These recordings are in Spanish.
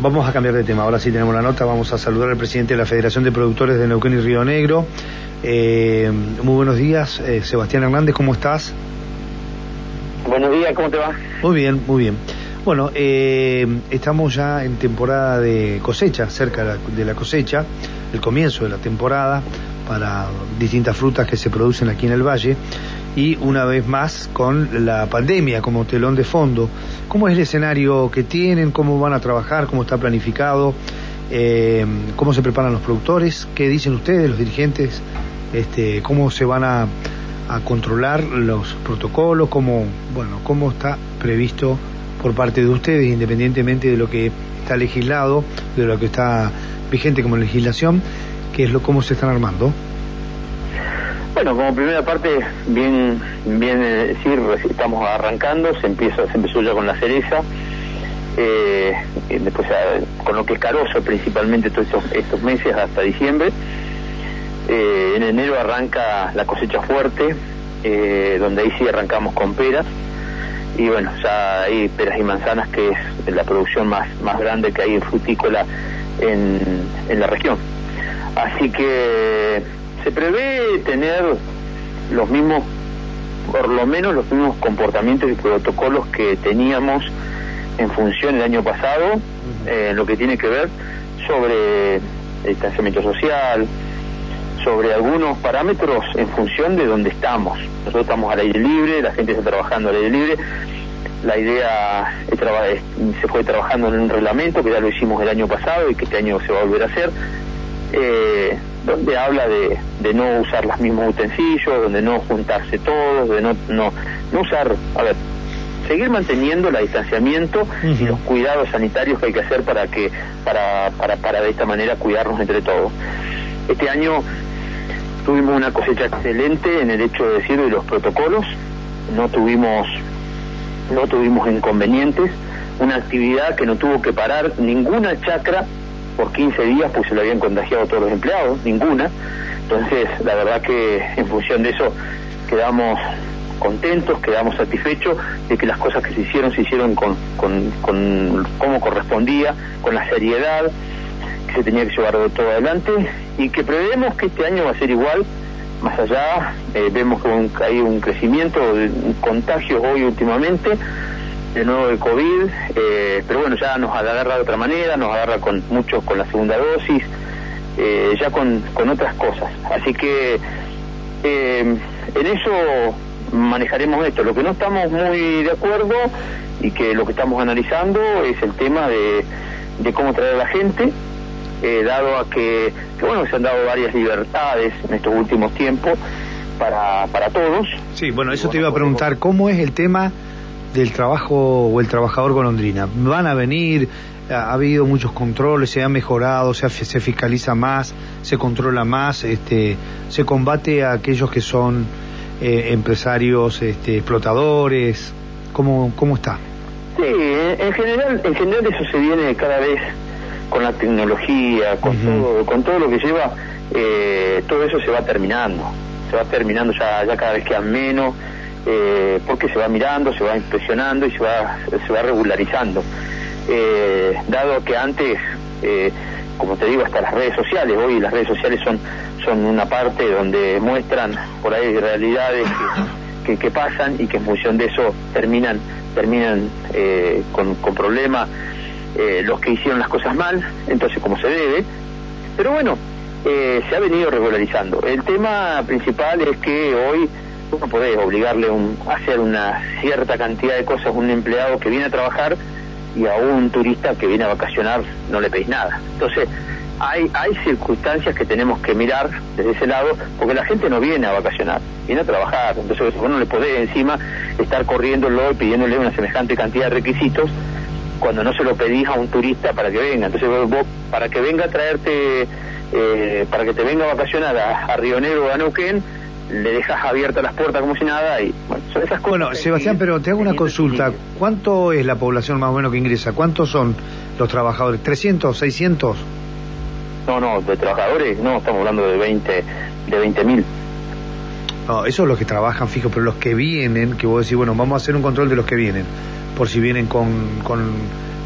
vamos a cambiar de tema. Ahora sí tenemos la nota. Vamos a saludar al presidente de la Federación de Productores de Neuquén y Río Negro. Eh, muy buenos días, eh, Sebastián Hernández, ¿cómo estás? Buenos días, ¿cómo te va? Muy bien, muy bien. Bueno, eh, estamos ya en temporada de cosecha, cerca de la cosecha, el comienzo de la temporada para distintas frutas que se producen aquí en el valle y una vez más con la pandemia como telón de fondo. ¿Cómo es el escenario que tienen? ¿Cómo van a trabajar? ¿Cómo está planificado? Eh, ¿Cómo se preparan los productores? ¿Qué dicen ustedes, los dirigentes? Este, ¿Cómo se van a, a controlar los protocolos? ¿Cómo, bueno, ¿Cómo está previsto por parte de ustedes, independientemente de lo que está legislado, de lo que está vigente como legislación? ¿Qué es lo, ¿Cómo se están armando? Bueno, como primera parte, bien, bien decir, estamos arrancando, se empieza, se empezó ya con la cereza, eh, después con lo que es caroso principalmente todos estos, meses hasta diciembre. Eh, en enero arranca la cosecha fuerte, eh, donde ahí sí arrancamos con peras. Y bueno, ya hay peras y manzanas, que es la producción más, más grande que hay en frutícola en, en la región. Así que se prevé tener los mismos, por lo menos los mismos comportamientos y protocolos que teníamos en función el año pasado, eh, lo que tiene que ver sobre distanciamiento social, sobre algunos parámetros en función de dónde estamos. Nosotros estamos al aire libre, la gente está trabajando al aire libre. La idea se fue trabajando en un reglamento que ya lo hicimos el año pasado y que este año se va a volver a hacer. Eh, donde habla de, de, no usar los mismos utensilios, donde no juntarse todos, de no, no, no usar, a ver, seguir manteniendo el distanciamiento y los cuidados sanitarios que hay que hacer para que, para, para, para de esta manera cuidarnos entre todos. Este año tuvimos una cosecha excelente en el hecho de decir de los protocolos, no tuvimos, no tuvimos inconvenientes, una actividad que no tuvo que parar ninguna chacra por 15 días pues se lo habían contagiado todos los empleados, ninguna. Entonces, la verdad que en función de eso quedamos contentos, quedamos satisfechos de que las cosas que se hicieron se hicieron con, con, con como correspondía, con la seriedad que se tenía que llevar todo adelante y que prevemos que este año va a ser igual. Más allá, eh, vemos que hay un crecimiento de contagios hoy últimamente, de nuevo de COVID, eh, pero bueno, ya nos agarra de otra manera, nos agarra con muchos con la segunda dosis, eh, ya con, con otras cosas. Así que eh, en eso manejaremos esto. Lo que no estamos muy de acuerdo y que lo que estamos analizando es el tema de, de cómo traer a la gente, dado a que, que, bueno, se han dado varias libertades en estos últimos tiempos para, para todos. Sí, bueno, eso te iba a preguntar, ¿cómo es el tema del trabajo o el trabajador golondrina. Van a venir, ha habido muchos controles, se ha mejorado, se, se fiscaliza más, se controla más, este, se combate a aquellos que son eh, empresarios este, explotadores. ¿Cómo, ¿Cómo está? Sí, en general, en general eso se viene cada vez con la tecnología, con, todo, con todo lo que lleva, eh, todo eso se va terminando, se va terminando ya, ya cada vez queda menos eh, porque se va mirando, se va inspeccionando y se va, se va regularizando. Eh, dado que antes, eh, como te digo, hasta las redes sociales, hoy las redes sociales son, son una parte donde muestran por ahí realidades que, que, pasan y que en función de eso terminan, terminan eh, con, con problemas los que hicieron las cosas mal, entonces como se debe. Pero bueno, se ha venido regularizando. El tema principal es que hoy no podés obligarle a hacer una cierta cantidad de cosas a un empleado que viene a trabajar y a un turista que viene a vacacionar no le pedís nada. Entonces, hay, hay circunstancias que tenemos que mirar desde ese lado, porque la gente no viene a vacacionar, viene a trabajar. Entonces, vos no le podés encima estar corriéndolo y pidiéndole una semejante cantidad de requisitos cuando no se lo pedís a un turista para que venga. Entonces, vos, para que venga a traerte, eh, para que te venga a vacacionar a, a Río Negro o a Neuquén, le dejas abiertas las puertas como si nada y bueno, son esas cosas. Bueno, Sebastián, pero te hago una consulta. ¿Cuánto es la población más o menos que ingresa? ¿Cuántos son los trabajadores? ¿300, 600? No, no, de trabajadores no, estamos hablando de 20 de 20 mil. No, eso es los que trabajan fijo, pero los que vienen, que vos decís, bueno, vamos a hacer un control de los que vienen, por si vienen con, con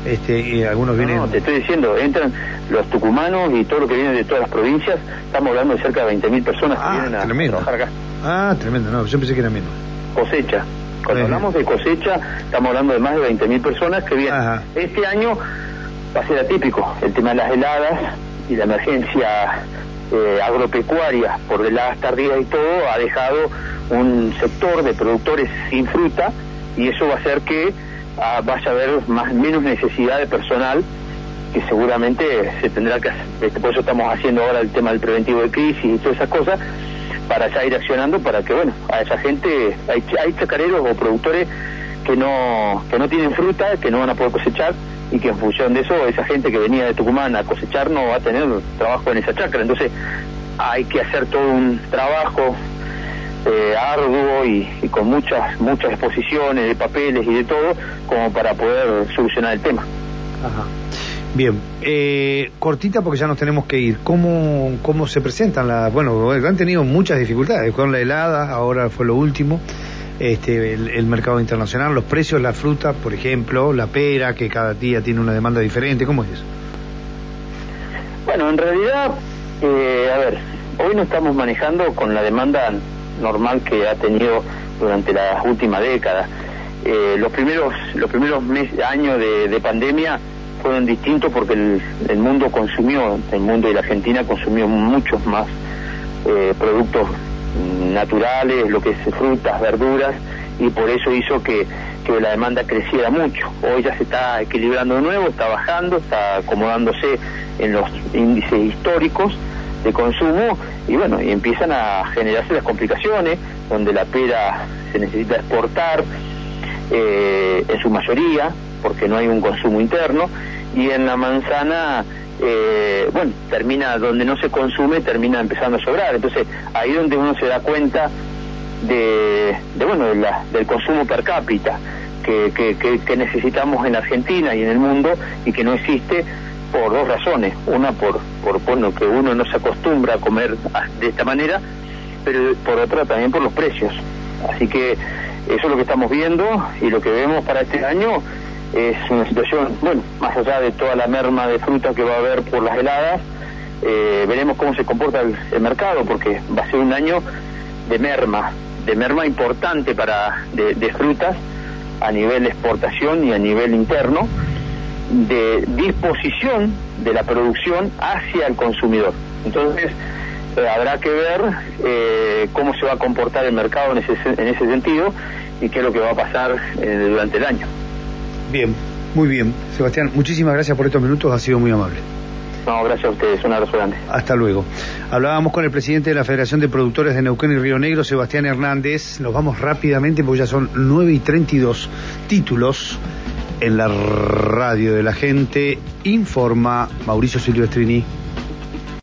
Este, y algunos vienen... No, te estoy diciendo, entran los tucumanos y todo lo que viene de todas las provincias, estamos hablando de cerca de 20.000 personas que Ah, vienen a tremendo. trabajar acá. Ah, tremendo, no, yo pensé que era menos. Cosecha. Cuando hablamos de cosecha, estamos hablando de más de 20.000 personas que vienen. Ajá. Este año va a ser atípico el tema de las heladas y la emergencia eh, agropecuaria por heladas tardías y todo ha dejado un sector de productores sin fruta y eso va a hacer que ah, vaya a haber más menos necesidad de personal que seguramente se tendrá que este, por eso estamos haciendo ahora el tema del preventivo de crisis y todas esas cosas para ya ir accionando para que bueno a esa gente hay, hay chacareros o productores que no que no tienen fruta que no van a poder cosechar y que en función de eso esa gente que venía de Tucumán a cosechar no va a tener trabajo en esa chacra. Entonces hay que hacer todo un trabajo eh, arduo y, y con muchas muchas exposiciones de papeles y de todo como para poder solucionar el tema Ajá. Bien, eh, cortita porque ya nos tenemos que ir. ¿Cómo, cómo se presentan las.? Bueno, han tenido muchas dificultades con la helada, ahora fue lo último. Este, el, el mercado internacional, los precios, la fruta, por ejemplo, la pera, que cada día tiene una demanda diferente. ¿Cómo es eso? Bueno, en realidad, eh, a ver, hoy no estamos manejando con la demanda normal que ha tenido durante las últimas décadas. Eh, los primeros los primeros meses, años de, de pandemia fueron distintos porque el, mundo consumió, el mundo y la Argentina consumió muchos más eh, productos naturales, lo que es frutas, verduras, y por eso hizo que, que la demanda creciera mucho. Hoy ya se está equilibrando de nuevo, está bajando, está acomodándose en los índices históricos de consumo y bueno, y empiezan a generarse las complicaciones, donde la pera se necesita exportar eh, en su mayoría, porque no hay un consumo interno, y en la manzana, eh, bueno, termina donde no se consume, termina empezando a sobrar. Entonces, ahí donde uno se da cuenta de, de, bueno, de la- del consumo per cápita que, que, que- que necesitamos en Argentina y en el mundo y que no existe por dos razones. Una, por, por bueno, que uno no se acostumbra a comer de esta manera, pero por otra también por los precios. Así que eso es lo que estamos viendo y lo que vemos para este año es una situación, bueno, más allá de toda la merma de fruta que va a haber por las heladas, eh, veremos cómo se comporta el, el mercado, porque va a ser un año de merma, de merma importante para de, de frutas a nivel de exportación y a nivel interno, de disposición de la producción hacia el consumidor. Entonces, eh, habrá que ver eh, cómo se va a comportar el mercado en ese, en ese sentido y qué es lo que va a pasar eh, durante el año. Bien, muy bien. Sebastián, muchísimas gracias por estos minutos, ha sido muy amable. No, gracias a ustedes, un abrazo grande. Hasta luego. Hablábamos con el presidente de la Federación de Productores de Neuquén y Río Negro, Sebastián Hernández. Nos vamos rápidamente porque ya son 9 y 32 títulos en la radio de la gente. Informa Mauricio Silvestrini.